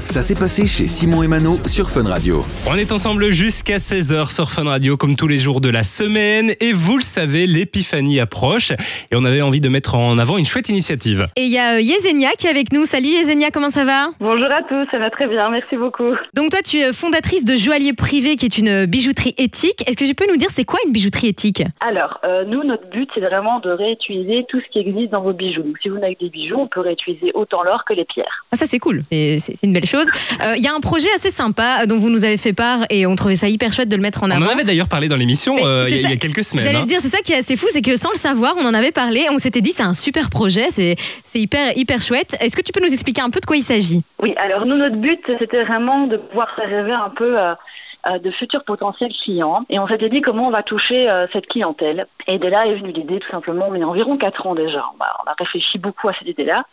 Ça s'est passé chez Simon et Mano sur Fun Radio. On est ensemble jusqu'à 16h sur Fun Radio comme tous les jours de la semaine et vous le savez, l'épiphanie approche et on avait envie de mettre en avant une chouette initiative. Et il y a euh, Yesenia qui est avec nous. Salut Yesenia, comment ça va? Bonjour à tous, ça va très bien, merci beaucoup. Donc toi tu es fondatrice de Joaillier Privé qui est une bijouterie éthique. Est-ce que tu peux nous dire c'est quoi une bijouterie éthique? Alors, euh, nous, notre but, c'est vraiment de réutiliser tout ce qui existe dans vos bijoux. Donc, si vous n'avez que des bijoux, on peut réutiliser autant l'or que les pierres. Ah ça c'est cool, c'est une belle Euh, Il y a un projet assez sympa dont vous nous avez fait part et on trouvait ça hyper chouette de le mettre en On avant. en avait d'ailleurs parlé dans l'émission euh, il y, a- y quelques semaines. J'allais hein. dire, c'est ça qui est assez fou, c'est que sans le savoir, on en avait parlé, on s'était dit c'est un super projet, c'est c'est hyper hyper chouette. Est-ce que tu peux nous expliquer un peu de quoi il s'agit? Oui, alors nous, notre but, c'était vraiment de pouvoir rêver un peu euh, de futurs potentiels clients. Et on s'était dit comment on va toucher euh, cette clientèle. Et de là est venue l'idée, tout simplement, mais environ quatre ans déjà. On a, on a réfléchi beaucoup à cette idée-là.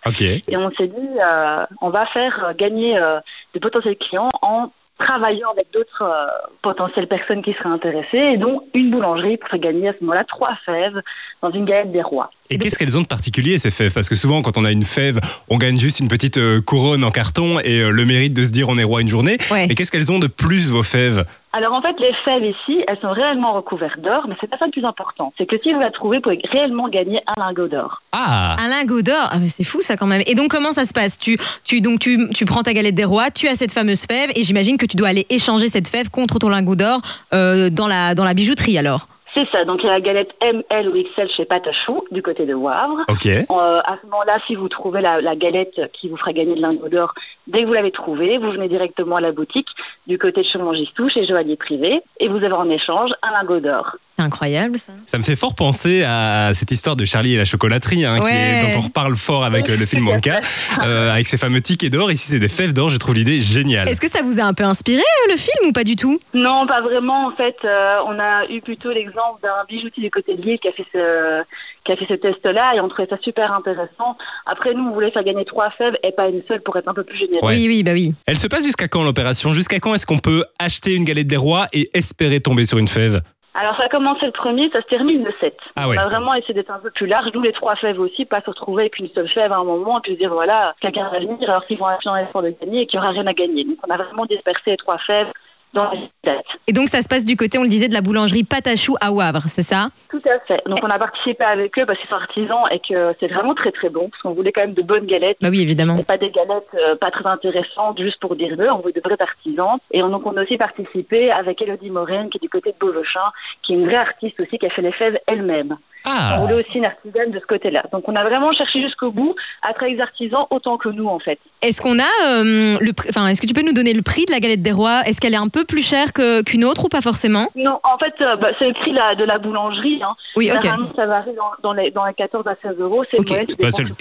Et on s'est dit, euh, on va faire euh, gagner euh, de potentiels clients en travaillant avec d'autres euh, potentielles personnes qui seraient intéressées, et dont une boulangerie pour faire gagner à ce moment-là trois fèves dans une galette des rois. Et qu'est-ce qu'elles ont de particulier ces fèves? Parce que souvent quand on a une fève, on gagne juste une petite euh, couronne en carton et euh, le mérite de se dire on est roi une journée. Ouais. Et qu'est-ce qu'elles ont de plus vos fèves? Alors en fait, les fèves ici, elles sont réellement recouvertes d'or, mais c'est pas ça le plus important. C'est que si vous la trouvez, vous pouvez réellement gagner un lingot d'or. Ah Un lingot d'or, ah mais c'est fou ça quand même. Et donc comment ça se passe? Tu, tu, donc tu, tu prends ta galette des rois, tu as cette fameuse fève et j'imagine que tu dois aller échanger cette fève contre ton lingot d'or euh, dans, la, dans la bijouterie alors? C'est ça, donc il y a la galette M, L ou XL chez Patachou, du côté de Wavre. Ok. Euh, à ce moment-là, si vous trouvez la, la galette qui vous fera gagner de lingot d'or, dès que vous l'avez trouvée, vous venez directement à la boutique du côté de Chemin-Gistou, chez Joaillier Privé, et vous avez en échange un lingot d'or. C'est incroyable ça. Ça me fait fort penser à cette histoire de Charlie et la chocolaterie, hein, qui Ouais. est- dont on reparle fort avec euh, le film Wonka, euh, avec ses fameux tickets d'or. Ici, c'est des fèves d'or. Je trouve l'idée géniale. Est-ce que ça vous a un peu inspiré euh, le film ou pas du tout? Non, pas vraiment. En fait, euh, on a eu plutôt l'exemple d'un bijoutier du côté de Lille qui a fait ce, qui a fait ce test-là et on trouvait ça super intéressant. Après, nous, on voulait faire gagner trois fèves et pas une seule pour être un peu plus généreux. Ouais. Oui, oui, bah oui. Elle se passe jusqu'à quand l'opération? Jusqu'à quand est-ce qu'on peut acheter une galette des rois et espérer tomber sur une fève? Alors, ça a commencé le premier, ça se termine le 7. Ah ouais. On a vraiment essayé d'être un peu plus large, nous les trois fèves aussi, pas se retrouver avec une seule fève à un moment et puis se dire voilà, quelqu'un va venir alors qu'ils vont acheter un effort de gagner et qu'il n'y aura rien à gagner. Donc, on a vraiment dispersé les trois fèves dans la date. Et donc ça se passe du côté, on le disait, de la boulangerie Patachou à Wavre, c'est ça? Tout à fait. Donc on a participé avec eux parce qu'ils sont artisans et que c'est vraiment très très bon parce qu'on voulait quand même de bonnes galettes. Bah oui, évidemment. Et pas des galettes euh, pas très intéressantes juste pour dire deux, on veut de vrais artisans. Et on- donc on a aussi participé avec Elodie Morin qui est du côté de Beauvechin, qui est une vraie artiste aussi qui a fait les fèves elle-même. On Ah voulait aussi une artisane de ce côté-là. Donc on a vraiment cherché jusqu'au bout à travailler les artisans autant que nous en fait. Est-ce qu'on a euh, le prix, enfin, est-ce que tu peux nous donner le prix de la galette des rois? Est-ce qu'elle est un peu plus chère que- qu'une autre ou pas forcément? Non, en fait, euh, bah, c'est le prix la- de la boulangerie. Hein. Oui, ok. Généralement, ça varie dans, dans les, dans les 14 à 16 euros. C'est Bah,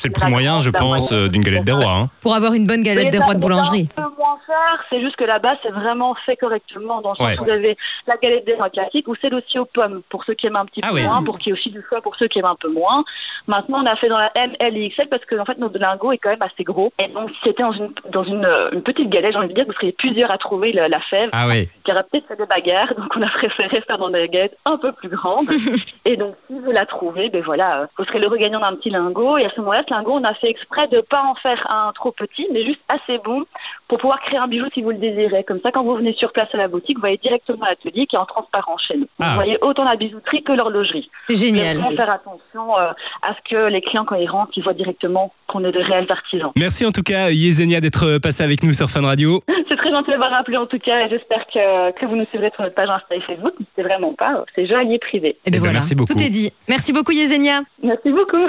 le, prix moyen, je pense, moyenne. euh, d'une galette des rois. hein. Pour avoir une bonne galette Oui, des rois de boulangerie. Peu moins cher, c'est juste que là-bas, c'est vraiment fait correctement. Dans le sens Ouais. où vous avez la galette des rois classique ou celle aussi aux pommes pour ceux qui aiment un petit Ah peu oui. moins, pour ait aussi du choix pour ceux qui aiment un peu moins. Maintenant, on a fait dans la M, L et XL parce que en fait, notre lingot est quand même assez gros. Et donc, si c'était dans une, dans une, euh, une petite galette, j'ai envie de dire, vous seriez plusieurs à trouver la fève. Ah ouais. qui aurait peut-être fait des bagarres, donc on a préféré faire dans des galettes un peu plus grandes. et donc, si vous la trouvez, ben voilà, euh, vous serez le regagnant d'un petit lingot. Et à ce moment-là, ce lingot, on a fait exprès de pas en faire un trop petit, mais juste assez bon pour pouvoir créer un bijou si vous le désirez. Comme ça, quand vous venez sur place à la boutique, vous voyez directement l'atelier qui est en transparent chez nous. Ah. Vous voyez autant la bijouterie que l'horlogerie. C'est Il faut génial. vraiment faire attention euh, à ce que les clients, quand ils rentrent, ils voient directement qu'on est de réels artisans. Merci en tout cas, Yesenia, d'être passé avec nous sur Fun Radio. C'est très gentil de m'avoir rappelé en tout cas et j'espère que, que vous nous suivrez sur notre page Insta et Facebook. C'est vraiment pas, c'est joaillier privé. Et Eh ben, ben voilà, merci beaucoup. tout est dit. Merci beaucoup Yesenia. Merci beaucoup.